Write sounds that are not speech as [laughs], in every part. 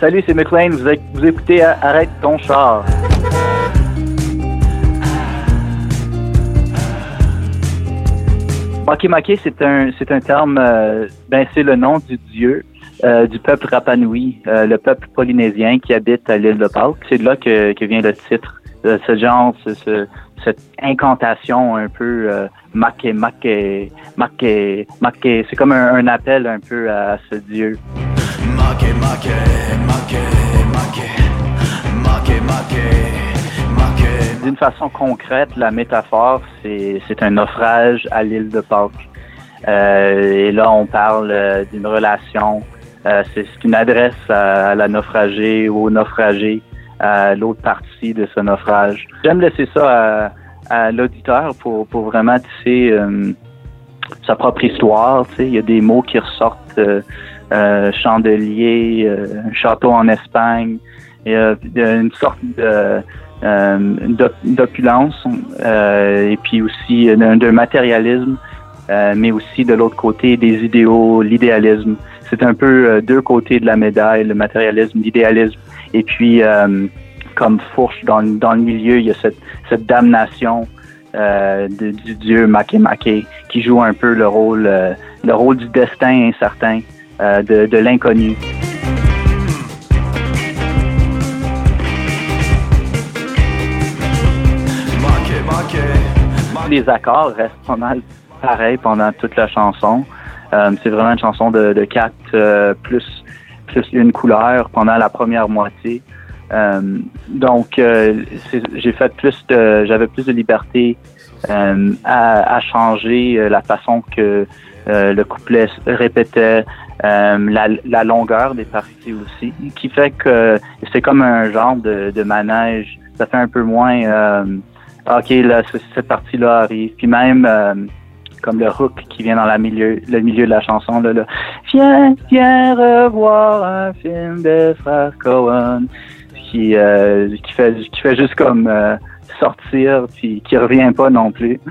Salut, c'est McLean. Vous, écoutez Arrête ton char. Makemake, c'est un, un terme, euh, ben, c'est le nom du dieu euh, du peuple Rapanui, euh, le peuple polynésien qui habite à l'île de Pâques. C'est de là que, que vient le titre. ce genre, ce, cette incantation un peu make, make, make, make. C'est comme un, un, appel un peu à ce dieu. D'une façon concrète, la métaphore, c'est, c'est un naufrage à l'île de Pâques. Euh, et là, on parle euh, d'une relation. Euh, c'est, c'est une adresse à, la naufragée ou au naufragé à l'autre partie de ce naufrage. J'aime laisser ça à, à l'auditeur pour, pour vraiment tisser euh, sa propre histoire. Il y a des mots qui ressortent euh, euh, chandelier, euh, château en Espagne. Il y a une sorte d'opulence et puis aussi d'un matérialisme, mais aussi de l'autre côté des idéaux, l'idéalisme. C'est un peu deux côtés de la médaille, le matérialisme, l'idéalisme. Et puis, comme fourche dans, dans le milieu, il y a cette, cette damnation euh, de, du dieu Makemake qui joue un peu le rôle, euh, le rôle du destin incertain, euh, de, de l'inconnu. Les accords restent pas mal pareils pendant toute la chanson. C'est vraiment une chanson de, de quatre plus plus une couleur pendant la première moitié. Euh, donc, euh, j'ai fait plus de, j'avais plus de liberté euh, à, à, changer euh, la façon que le couplet répétait, la, la, longueur des parties aussi, qui fait que c'est comme un genre de, de, manège. Ça fait un peu moins, ok, là, cette partie-là arrive. Puis même comme le hook qui vient dans la milieu, le milieu de la chanson. Là, là. Viens, viens revoir un film de frères Cohen qui, euh, qui fait juste comme euh, sortir puis qui revient pas non plus. [laughs]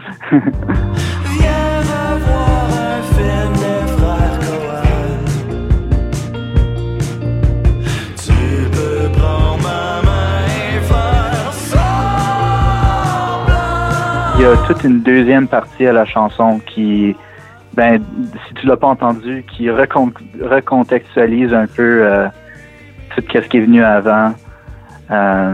Il y a toute une deuxième partie à la chanson qui, ben, si tu l'as pas entendu, qui recontextualise un peu euh, tout ce qui est venu avant. Euh,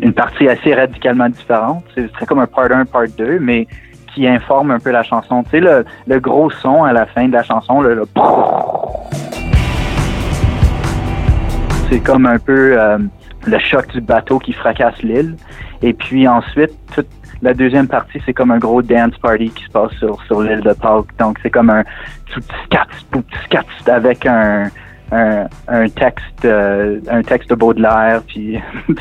une partie assez radicalement différente. C'est comme un part 1, part 2, mais qui informe un peu la chanson. Tu sais, le, le gros son à la fin de la chanson, le, c'est comme un peu euh, le choc du bateau qui fracasse l'île. Et puis ensuite, toute la deuxième partie, c'est comme un gros dance party qui se passe sur, sur l'île de Pâques. Donc c'est comme un tout scat, avec un, un, un texte euh, un texte de Baudelaire puis [laughs]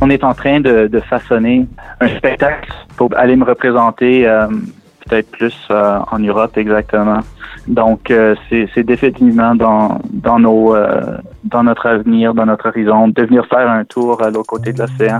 on est en train de, façonner un spectacle pour aller me représenter euh, peut-être plus euh, en Europe exactement. Donc c'est définitivement dans dans dans notre avenir, dans notre horizon, de venir faire un tour à l'autre côté de l'océan.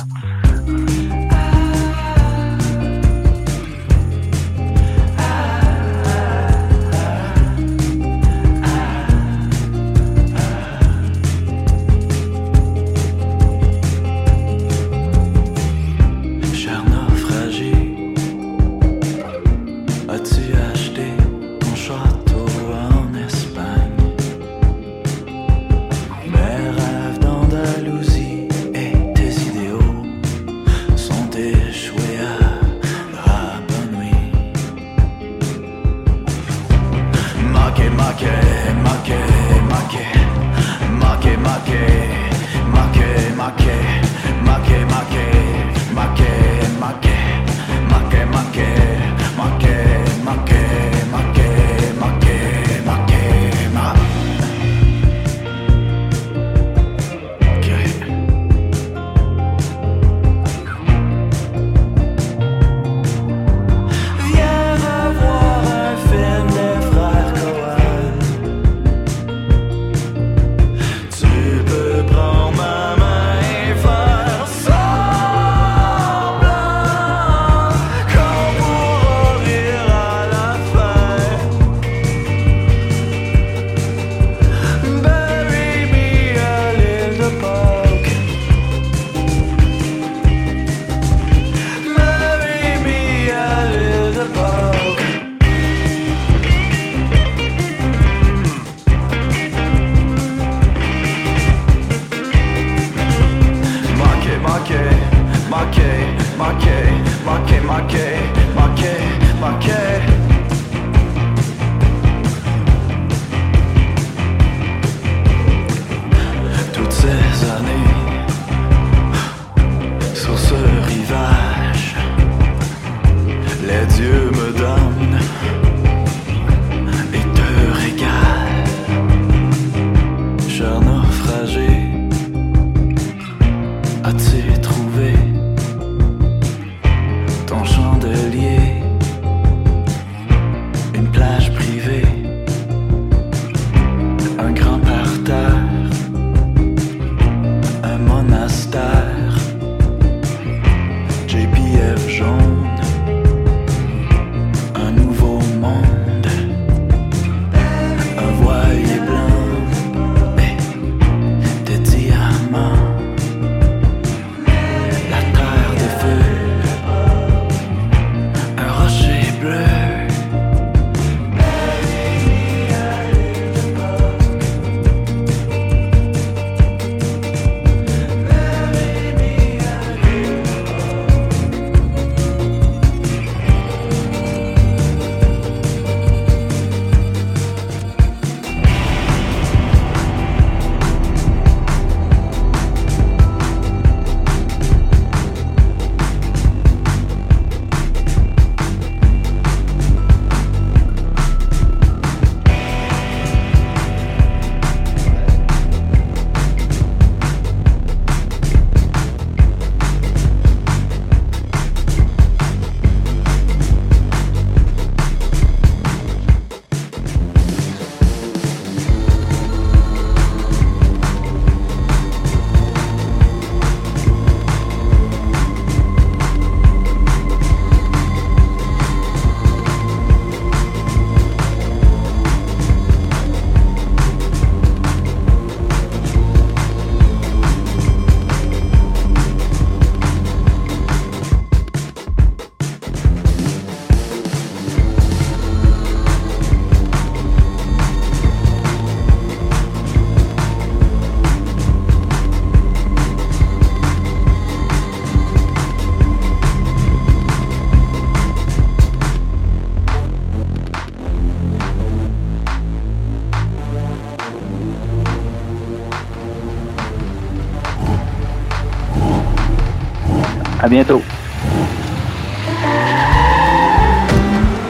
À bientôt.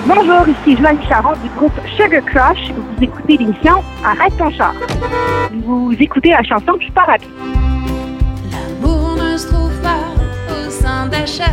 Bonjour, ici Joanne Charon du groupe Sugar Crush. Vous écoutez l'émission Arrête ton char. Vous écoutez la chanson Je pars à pied. L'amour ne se trouve pas au sein d'achat.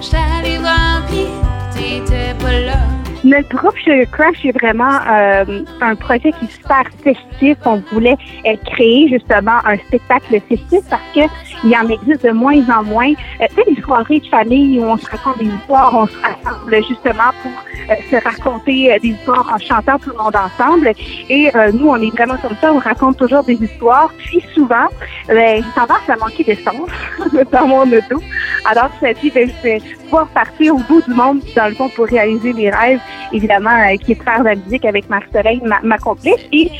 J'allais voir pied, t'étais pas là. Notre groupe Crush est vraiment euh, un projet qui est super festif. On voulait euh, créer justement un spectacle festif parce que il y en existe de moins en moins. Euh, tu des soirées de famille où on se raconte des histoires, on se rassemble justement pour euh, se raconter euh, des histoires en chantant tout le monde ensemble. Et nous, on est vraiment comme ça, on raconte toujours des histoires. Puis souvent, ben, j'ai tendance à manquer d'essence [laughs] dans mon auto. Alors, je me dit, ben, je vais pouvoir partir au bout du monde, dans le fond, pour réaliser mes rêves, évidemment, euh, qui est de faire de la musique avec Marc-Soleil, ma, complice. Et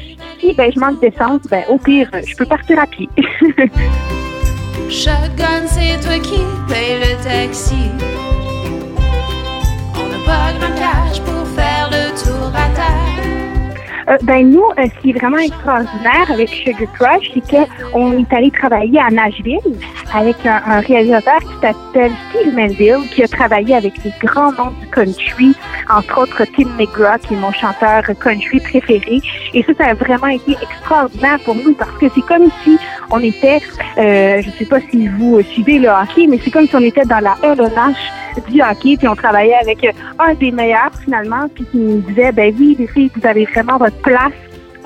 si ben, je manque d'essence, ben, au pire, je peux partir à pied. [laughs] C'est toi qui le taxi. On n'a pas grand cash pour Euh, ben nous, euh, ce qui est vraiment extraordinaire avec Sugar Crush, c'est qu'on est allé travailler à Nashville avec un, réalisateur qui s'appelle Steve Menville, qui a travaillé avec les grands noms du country, entre autres Tim McGraw, qui est mon chanteur country préféré. Et ça, ça a vraiment été extraordinaire pour nous parce que c'est comme si on était, euh, je sais pas si vous suivez le hockey, mais c'est comme si on était dans la LNH du hockey, puis on travaillait avec un des meilleurs finalement, puis qui nous disait, ben oui, les filles, vous avez vraiment votre place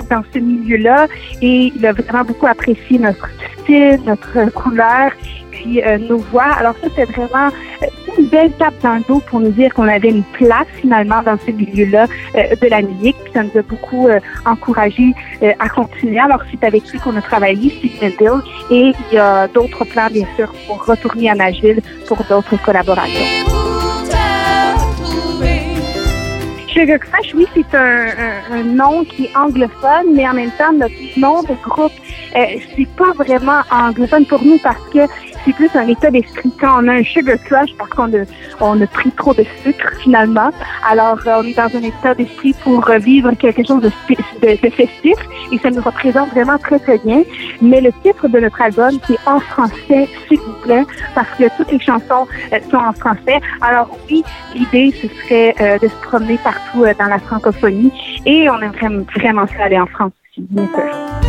dans ce milieu-là, et il a vraiment beaucoup apprécié notre style, notre couleur, puis euh, nos voix. Alors ça, c'est vraiment euh, une belle tape dans le dos pour nous dire qu'on avait une place finalement dans ce milieu-là euh, de la musique, puis ça nous a beaucoup euh, encouragé euh, à continuer. Alors c'est avec lui qu'on a travaillé, Steve Melville, et il y a d'autres plans, bien sûr, pour retourner à Nashville pour d'autres collaborations. Sugar Crush, oui, c'est un, un- un nom qui est anglophone, mais en même temps, notre nom de groupe, euh, c'est pas vraiment anglophone pour nous parce que c'est plus un état d'esprit quand on a un sugar crush parce qu'on a, on a pris trop de sucre finalement. Alors, euh, on est dans un état d'esprit pour euh, vivre quelque chose de, de, de, festif et ça nous représente vraiment très, très bien. Mais le titre de notre album, c'est en français, s'il vous plaît, parce que toutes les chansons euh, sont en français. Alors, oui, l'idée, ce serait de se promener partout dans la francophonie et on aimerait vraiment ça aller en France aussi, bien sûr.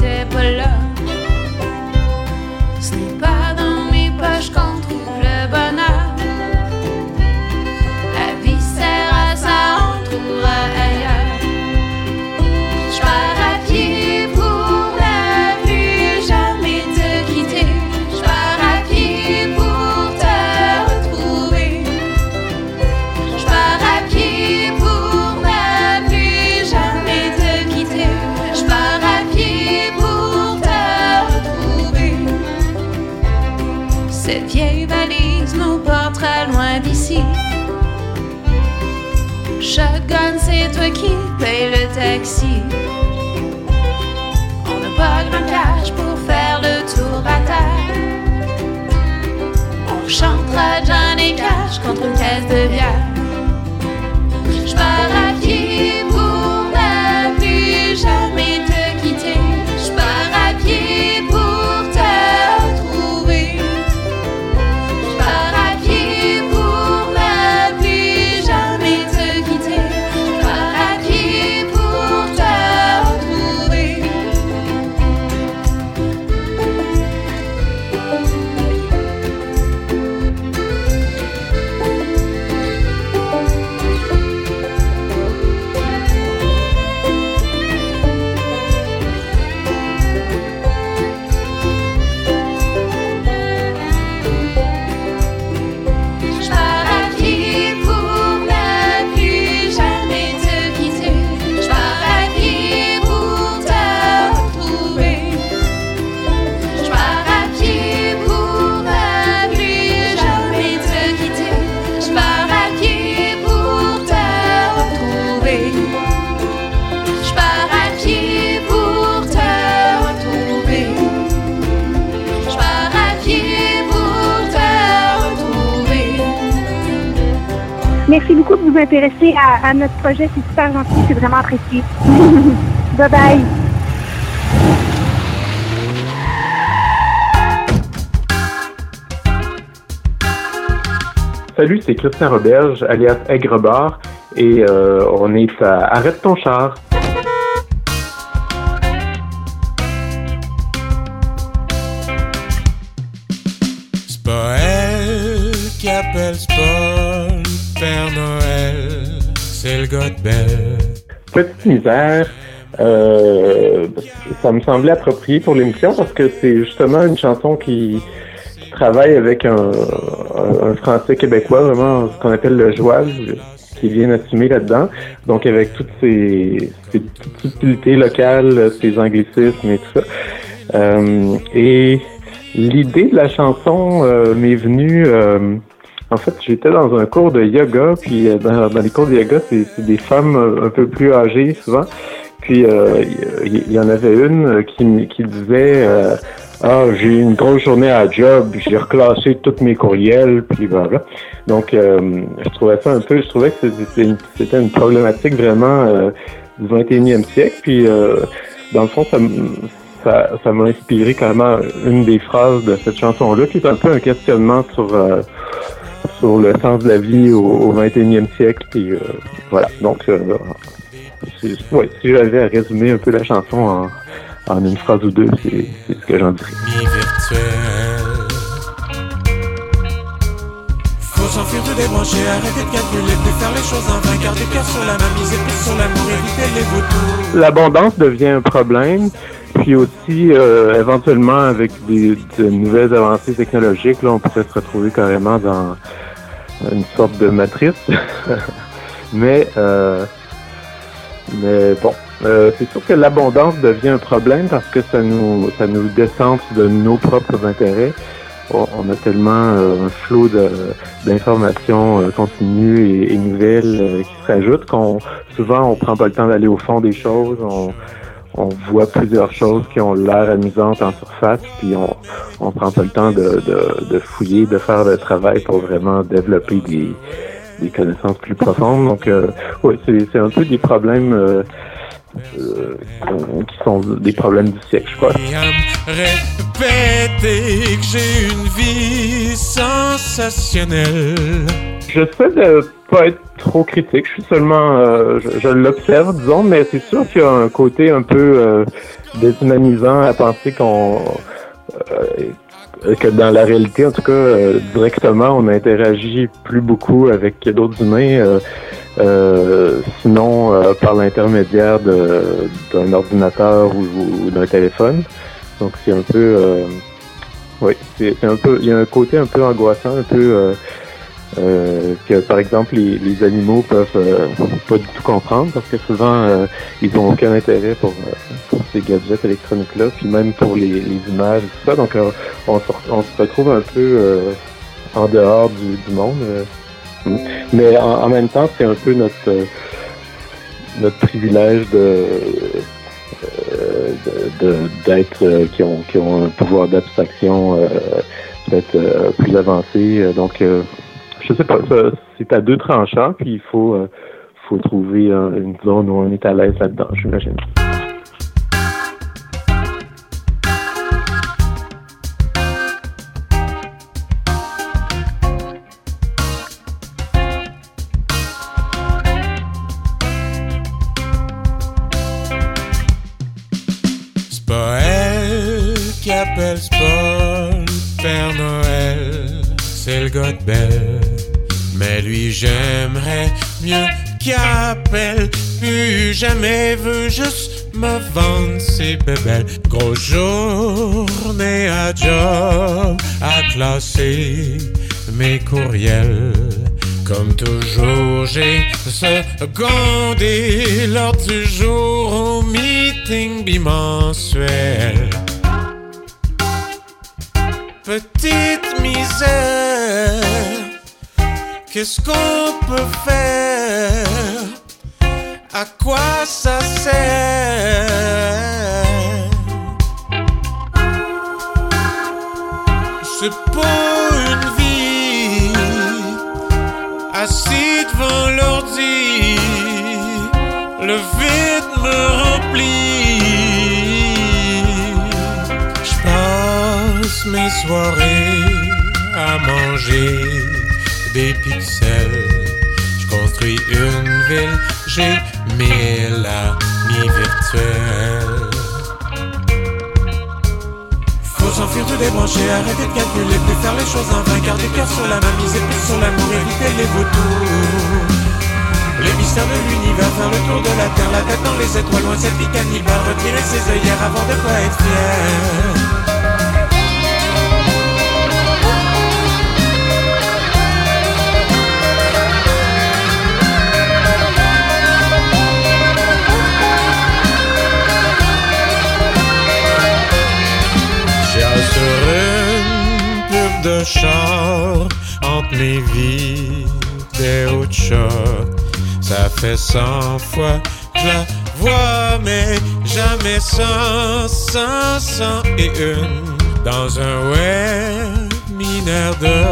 T'étais Shotgun, c'est toi qui paye le taxi. On n'a pas grand cash pour faire le tour à terre. On chantera John et Cash contre une caisse de bière. Je Merci beaucoup de vous intéresser à, à notre projet. C'est super gentil. C'est vraiment apprécié. [laughs] bye bye. Salut, c'est Christian Roberge, alias Aigrebar, et euh, on est à Arrête ton char. C'est pas elle qui appelle, c'est pas le Petite misère, euh, ça me semblait approprié pour l'émission parce que c'est justement une chanson qui, travaille avec un, français québécois, vraiment ce qu'on appelle le joual, qui bien assumé là-dedans. Donc avec toutes ces, locales, ces anglicismes et tout ça. Euh, et l'idée de la chanson euh, m'est venue. Euh, en fait, j'étais dans un cours de yoga, puis euh, dans, dans les cours de yoga, c'est des femmes euh, un peu plus âgées souvent. Puis euh, il y, il y en avait une euh, qui, disait euh, Ah, j'ai une grosse journée à job, j'ai reclassé tous mes courriels, puis voilà. Donc euh, je trouvais ça un peu, je trouvais que c'était une, problématique vraiment euh, du 21e siècle. Puis euh, dans le fond, ça ça ça m'a inspiré carrément une des phrases de cette chanson-là, qui est un peu un questionnement sur euh, sur le sens de la vie au, au 21e siècle. Puis euh, voilà. Donc, euh, ouais, si j'avais à résumer un peu la chanson en, en une phrase ou deux, c'est ce que j'en dirais. Mi virtuel. Faut s'enfuir de débrancher, arrêter de calculer, plus faire les choses en vain, garder le cœur sur la main, miser plus sur l'amour, éviter les vautours. L'abondance devient un problème. Puis aussi, euh, éventuellement, avec des, de nouvelles avancées technologiques, là, on pourrait se retrouver carrément dans une sorte de matrice. [laughs] mais, euh, mais bon, Euh, c'est sûr que l'abondance devient un problème parce que ça nous ça nous décentre de nos propres intérêts. On, on a tellement euh, un flot d'informations euh, continues et, nouvelles euh, qui s'ajoutent qu'on souvent on prend pas le temps d'aller au fond des choses. On voit plusieurs choses qui ont l'air amusantes en surface, puis on on prend pas le temps de, de, fouiller, de faire le travail pour vraiment développer des, des connaissances plus profondes. Donc, euh, oui, c'est c'est un peu des problèmes euh, euh, qui sont des problèmes du siècle, je crois. Et à me répéter que j'ai une vie sensationnelle. J'essaie de pas être trop critique. Je suis seulement, euh, je, je l'observe, disons, mais c'est sûr qu'il y a un côté un peu euh, déshumanisant à penser qu'on euh, que dans la réalité, en tout cas, directement, on interagit plus beaucoup avec d'autres humains, sinon euh, par l'intermédiaire d'un ordinateur ou, d'un téléphone. Donc c'est un peu, euh, oui, c'est un peu, il y a un côté un peu angoissant, un peu euh, euh, que par exemple les, les animaux peuvent euh, pas du tout comprendre parce que souvent euh, ils ont aucun intérêt pour, euh, pour ces gadgets électroniques là, puis même pour les, les images et tout ça. Donc euh, on, on se retrouve un peu euh, en dehors du, du monde. Mais en, même temps, c'est un peu notre euh, notre privilège de euh, d'être euh, qui ont qui ont un pouvoir d'abstraction euh, peut-être plus avancé. Donc je sais pas, c'est à deux tranchants, puis il faut faut trouver un- une zone où on est à l'aise là-dedans, j'imagine. Mais lui, j'aimerais mieux qu'il appelle, plus jamais veut juste me vendre ses bébelles. Grosse journée à job, à classer mes courriels. Comme toujours, j'ai secondé lors du jour au meeting bimensuel. Petite misère, qu'est-ce qu'on peut faire? À quoi ça sert? C'est pas une vie assis devant l'ordi, le vide me remplit. Mes soirées à manger des pixels. Je construis une ville, j'ai mille amis virtuels. Faut s'enfuir tout débrancher, arrêter de calculer, plus faire les choses en vain, garder cœur sur la main, miser plus sur l'amour, éviter les vautours. Les mystères de l'univers, faire le tour de la terre, la tête dans les étoiles, loin cette vie cannibale, retirer ses œillères avant de pas être fier. De char entre mes vidéos de chat. Ça fait cent fois que la vois, mais jamais sans, sans, sans et une dans un webinaire de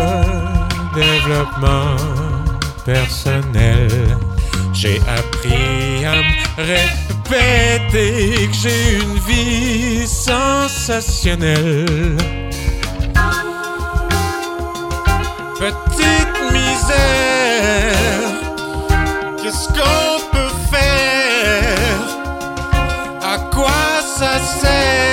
développement personnel. J'ai appris à me répéter que j'ai une vie sensationnelle. Petite misère, qu'est-ce qu'on peut faire? À quoi ça sert?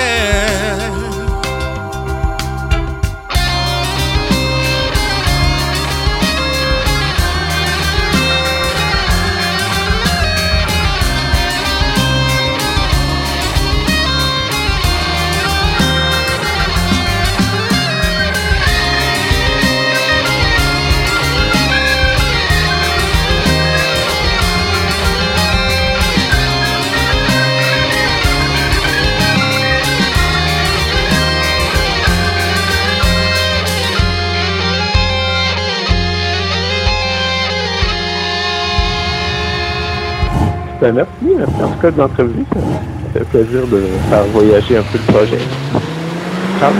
Ben, merci, merci en tout cas de l'entrevue. Ça, fait plaisir de faire voyager un peu le projet. Ciao.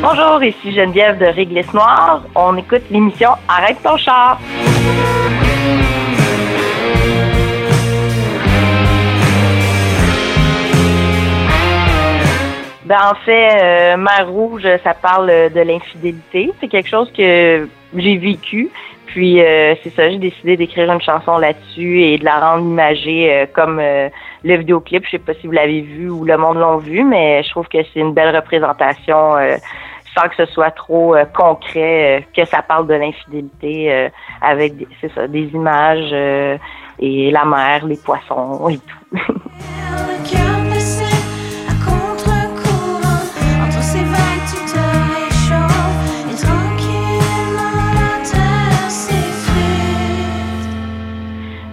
Bonjour, ici Geneviève de Réglisse Noire. On écoute l'émission Arrête ton char. Ben, en fait, euh, Rouge, ça parle euh, de l'infidélité. C'est quelque chose que j'ai vécu. Puis euh, c'est ça, j'ai décidé d'écrire une chanson là-dessus et de la rendre imagée euh, comme euh, le vidéoclip. Je sais pas si vous l'avez vu ou le monde l'ont vu, mais je trouve que c'est une belle représentation euh, sans que ce soit trop euh, concret, que ça parle de l'infidélité avec des- c'est ça, des images et la mer, les poissons et tout. [laughs]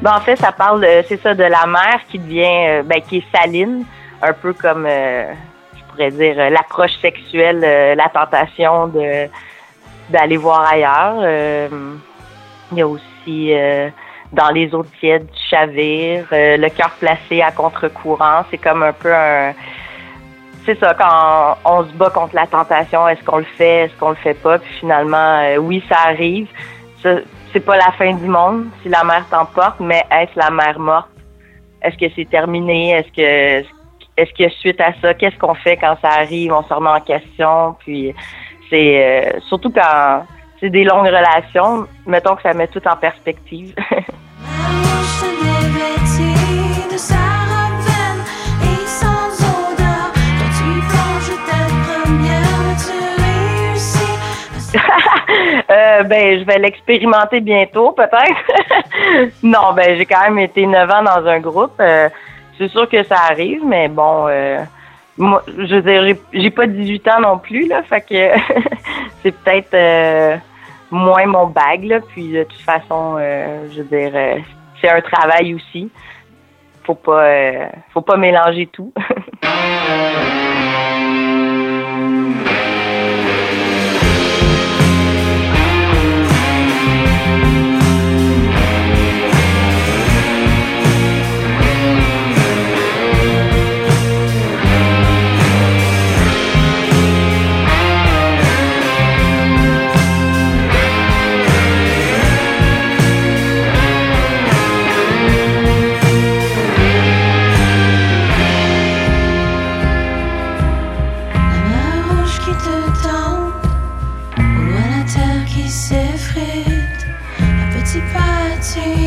Ben, en fait, ça parle, c'est ça, de la mer qui devient, euh, ben, qui est saline, un peu comme, euh, je pourrais dire, euh, l'approche sexuelle, la tentation d'aller voir ailleurs. Il y a aussi dans les eaux tièdes du chavir, euh, le cœur placé à contre-courant. C'est comme un peu un, c'est ça, quand on se bat contre la tentation, est-ce qu'on le fait, est-ce qu'on le fait pas, puis finalement, oui, ça arrive. C'est pas la fin du monde si la mer t'emporte, mais est-ce la mer morte? Est-ce que c'est terminé? Est-ce que est-ce que suite à ça, qu'est-ce qu'on fait quand ça arrive? On se remet en question, puis c'est euh, surtout quand c'est des longues relations, mettons que ça met tout en perspective. [laughs] Euh, ben, je vais l'expérimenter bientôt, peut-être. [laughs] non, ben, j'ai quand même été neuf ans dans un groupe. Euh, c'est sûr que ça arrive, mais bon, euh, moi, je veux dire, j'ai- pas 18 ans non plus, là, fait que [laughs] c'est peut-être moins mon bag, là. Puis de toute façon, je veux dire, c'est un travail aussi. Faut pas, faut pas mélanger tout. [laughs] pas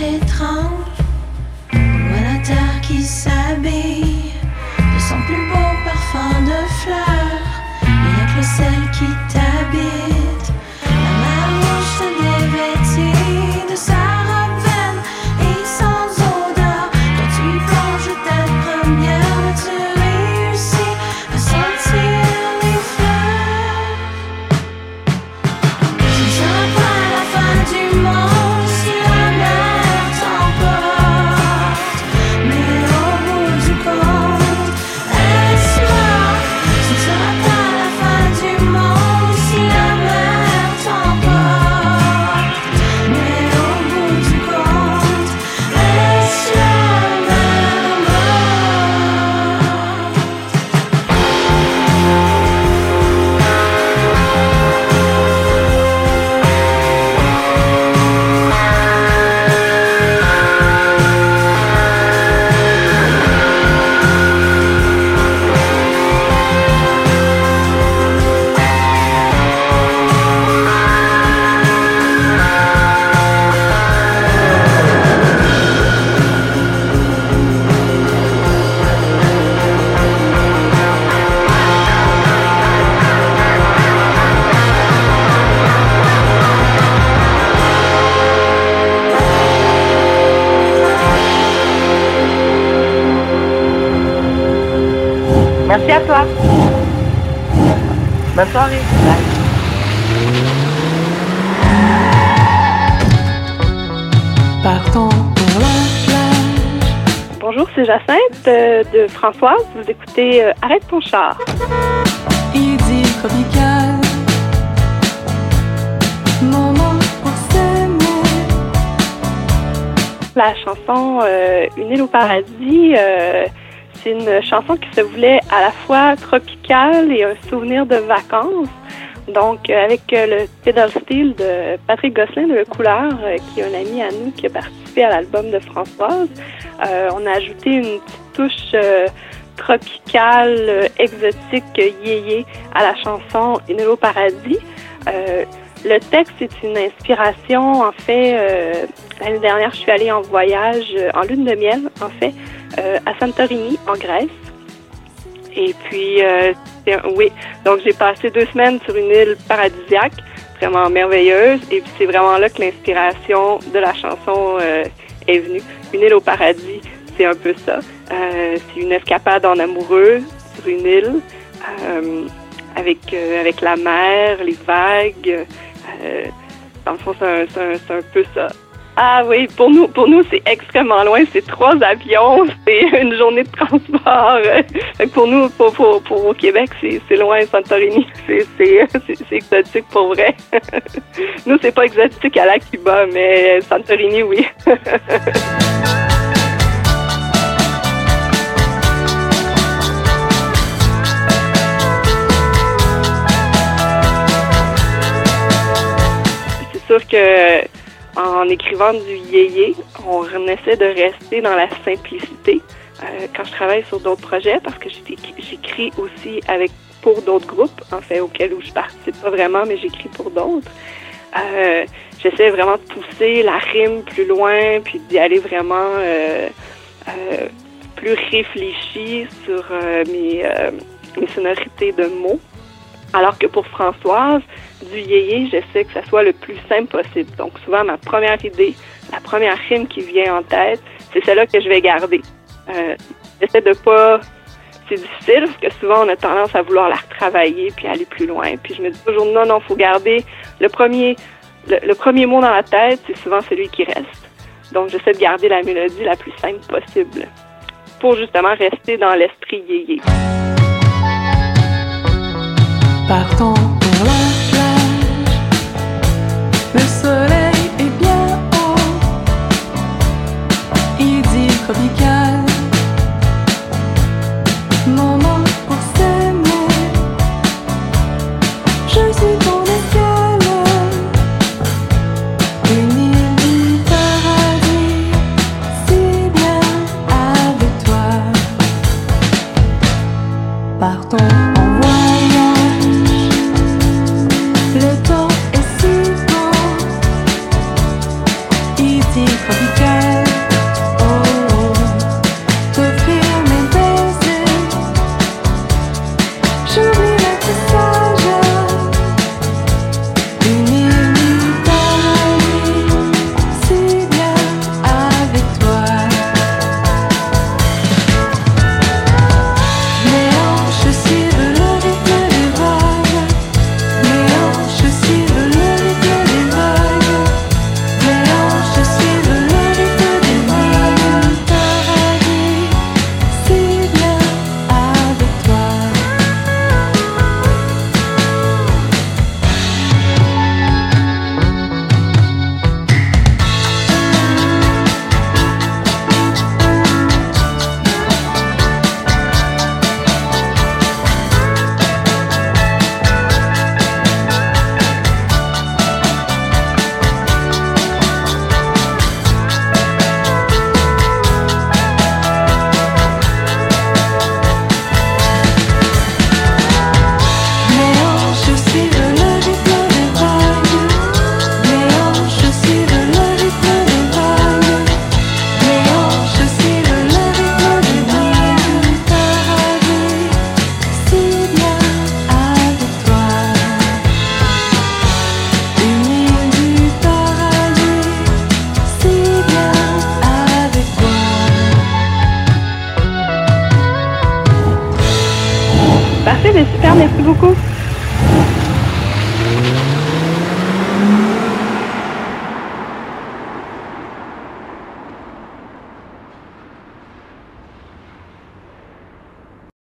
au loin la qui s'habille de son plus beau parfum de fleurs. Françoise. Vous écoutez euh, Arrête ton char. Idylle tropicale. Moment pour s'aimer. La chanson euh, Une île au paradis, euh, c'est une chanson qui se voulait à la fois tropicale et un souvenir de vacances. Donc, avec le pedal steel de Patrick Gosselin de Le Couleur, qui est un ami à nous qui a participé à l'album de Françoise, euh, on a ajouté une petite touche euh, tropicale, euh, exotique, euh, yéyé à la chanson Une île au paradis. Le texte est une inspiration, en fait, l'année dernière, je suis allée en voyage, en lune de miel, en fait, à Santorini, en Grèce. Et puis, oui, donc j'ai passé deux semaines sur une île paradisiaque, vraiment merveilleuse, et puis c'est vraiment là que l'inspiration de la chanson est venue. Une île au paradis, c'est un peu ça. Euh, c'est une escapade en amoureux sur une île, euh, avec, euh, avec la mer, les vagues. Euh, dans le fond, c'est un, un- peu ça. Ah oui, pour nous, pour nous, c'est extrêmement loin. C'est trois avions, [laughs] c'est une journée de transport. [laughs] Pour nous, pour, pour, pour au Québec, c'est loin, Santorini. [laughs] C'est exotique pour vrai. nous, c'est pas exotique à la Cuba, mais Santorini, oui. Sûr que en écrivant du yéyé, on essaie de rester dans la simplicité. Euh, quand je travaille sur d'autres projets, parce que j'écris aussi avec pour d'autres groupes, en fait, auxquels où je participe pas vraiment, mais j'écris pour d'autres. Euh, J'essaie vraiment de pousser la rime plus loin, puis d'y aller vraiment euh, plus réfléchi sur mes sonorités de mots. Alors que pour Françoise, du yéyé, j'essaie que ça soit le plus simple possible. Donc souvent, ma première idée, la première rime qui vient en tête, c'est celle-là que je vais garder. Euh, j'essaie de pas... C'est difficile parce que souvent, on a tendance à vouloir la retravailler puis aller plus loin. Puis je me dis toujours, non, non, faut garder le premier, le, premier mot dans la tête, c'est souvent celui qui reste. Donc j'essaie de garder la mélodie la plus simple possible pour justement rester dans l'esprit yéyé. Partons pour la plage. Le soleil est bien haut. Idylle tropicale. Moment